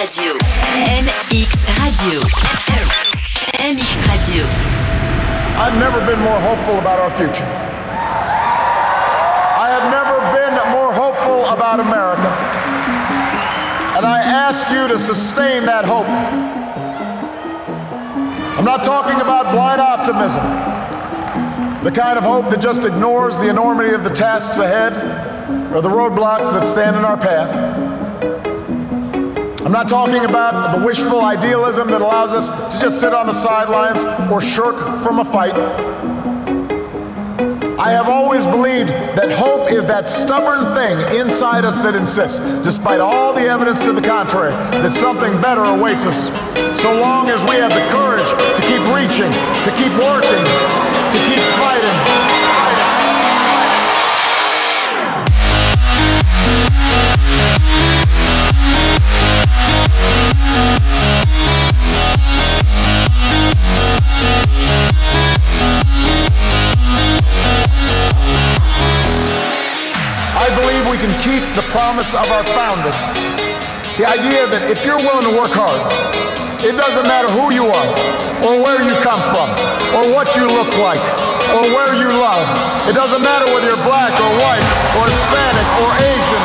Radio. MX Radio. MX Radio. I've never been more hopeful about our future. I have never been more hopeful about America. And I ask you to sustain that hope. I'm not talking about blind optimism, the kind of hope that just ignores the enormity of the tasks ahead or the roadblocks that stand in our path. I'm not talking about the wishful idealism that allows us to just sit on the sidelines or shirk from a fight. I have always believed that hope is that stubborn thing inside us that insists, despite all the evidence to the contrary, that something better awaits us. So long as we have the courage to keep reaching, to keep working, to the promise of our founder. The idea that if you're willing to work hard, it doesn't matter who you are, or where you come from, or what you look like, or where you love. It doesn't matter whether you're black or white, or Hispanic, or Asian,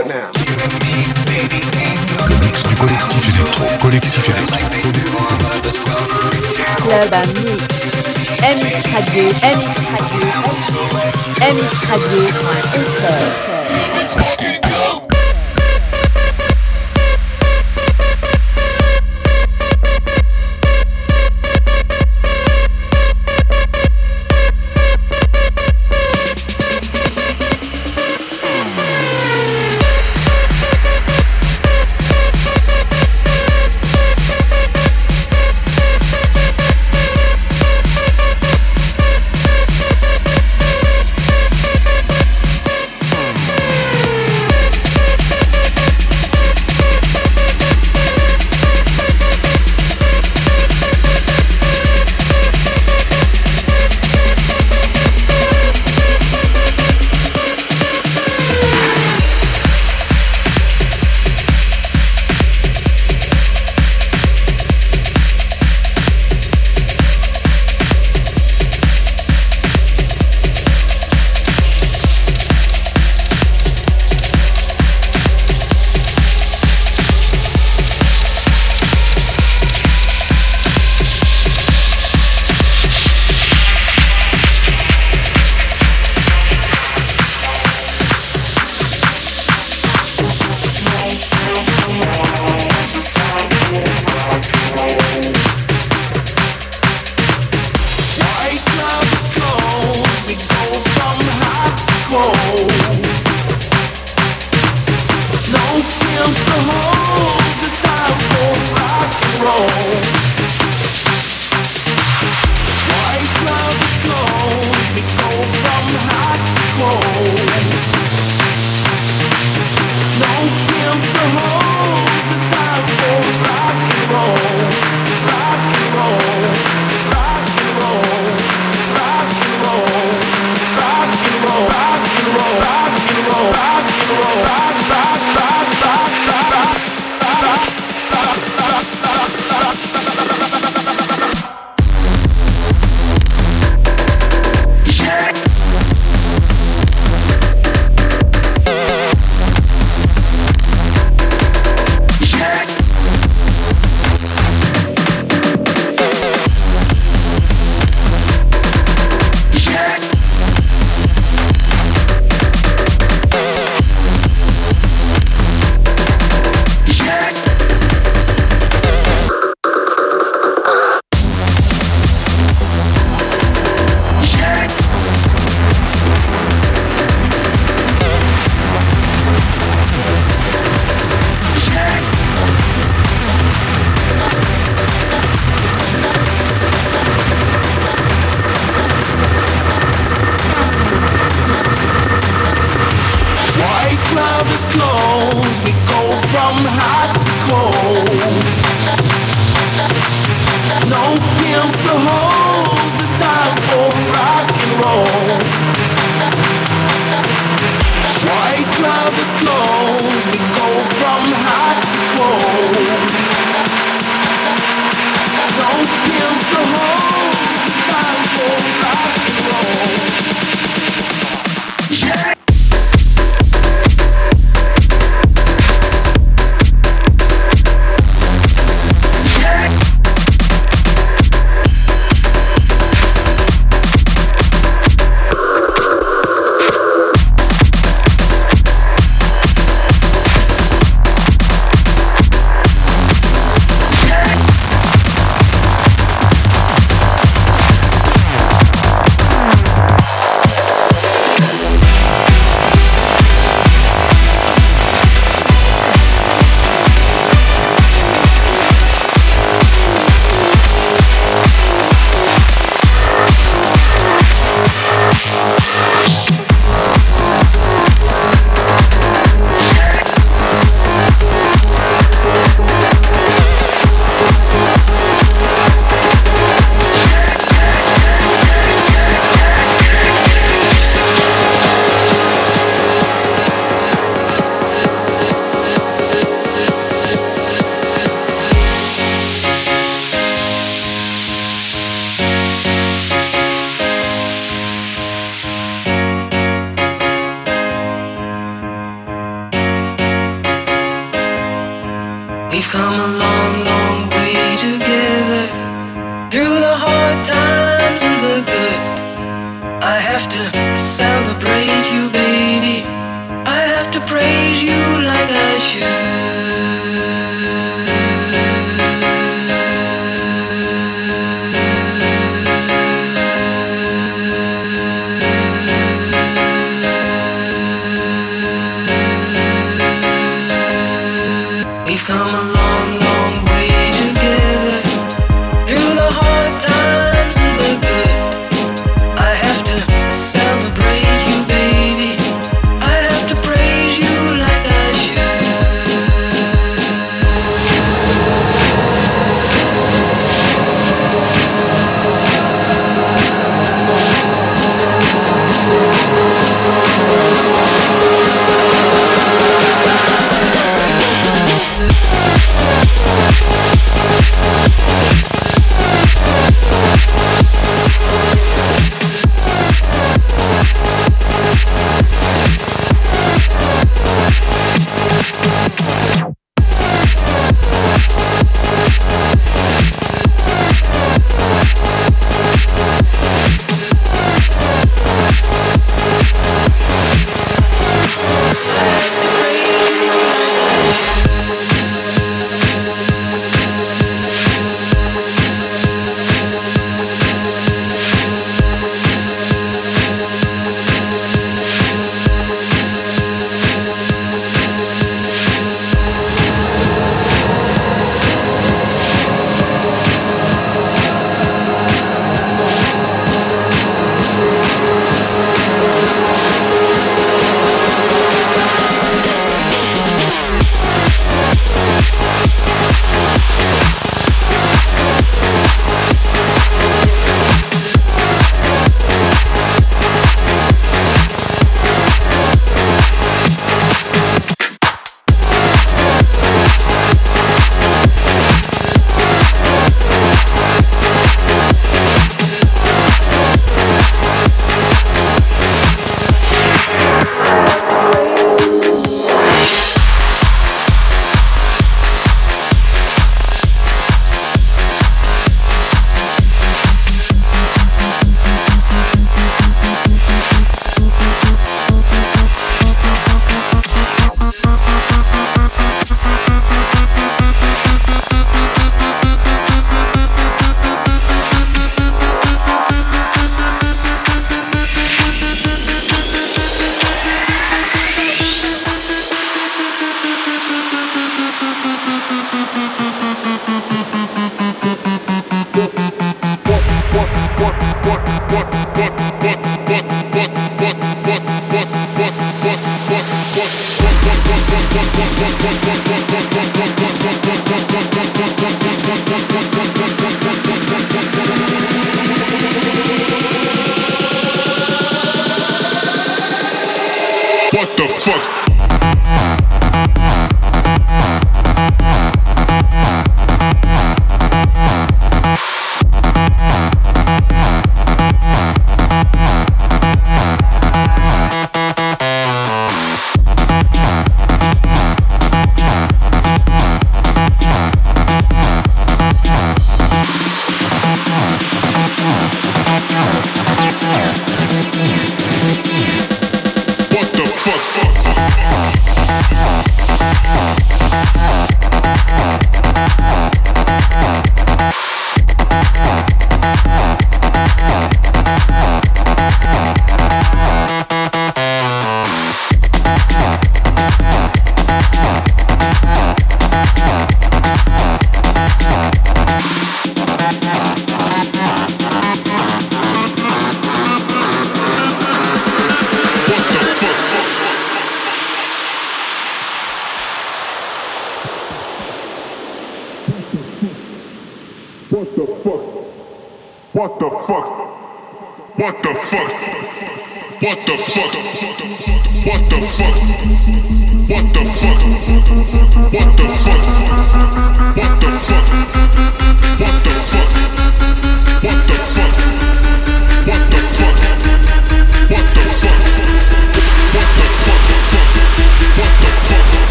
it now? Le mix du collectif électro, collectif électro. Club à mix. MX Radio, MX Radio, MX Radio, MX Radio.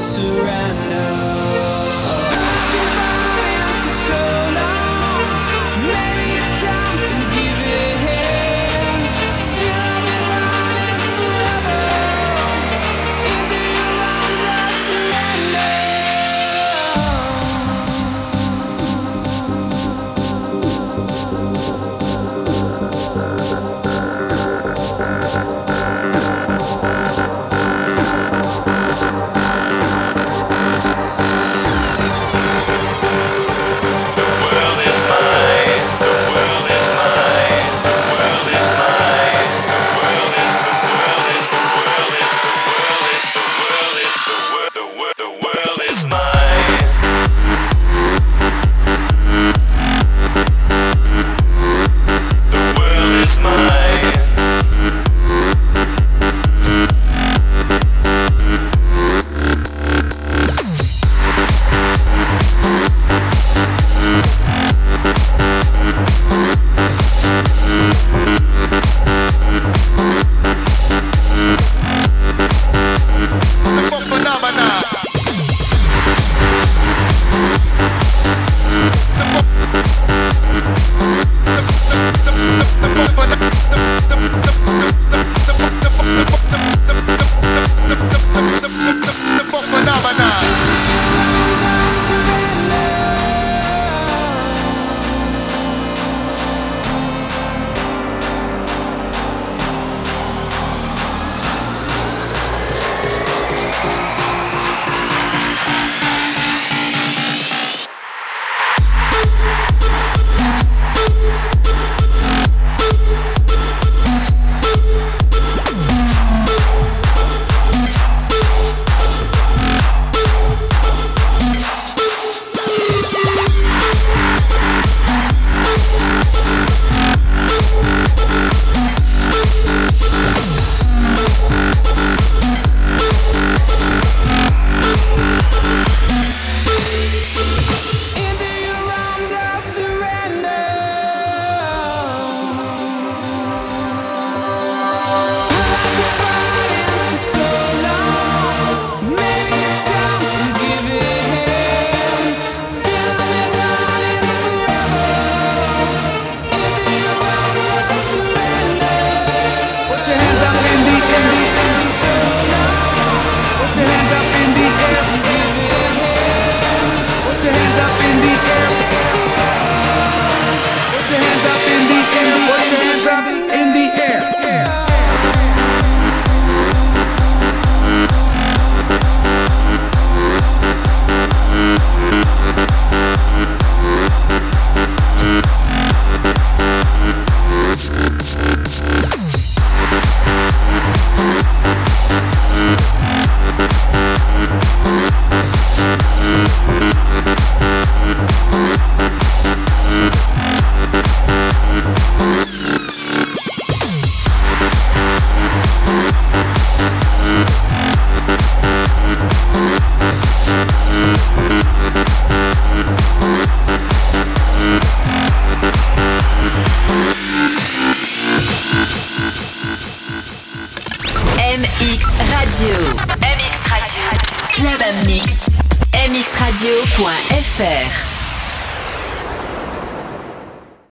surround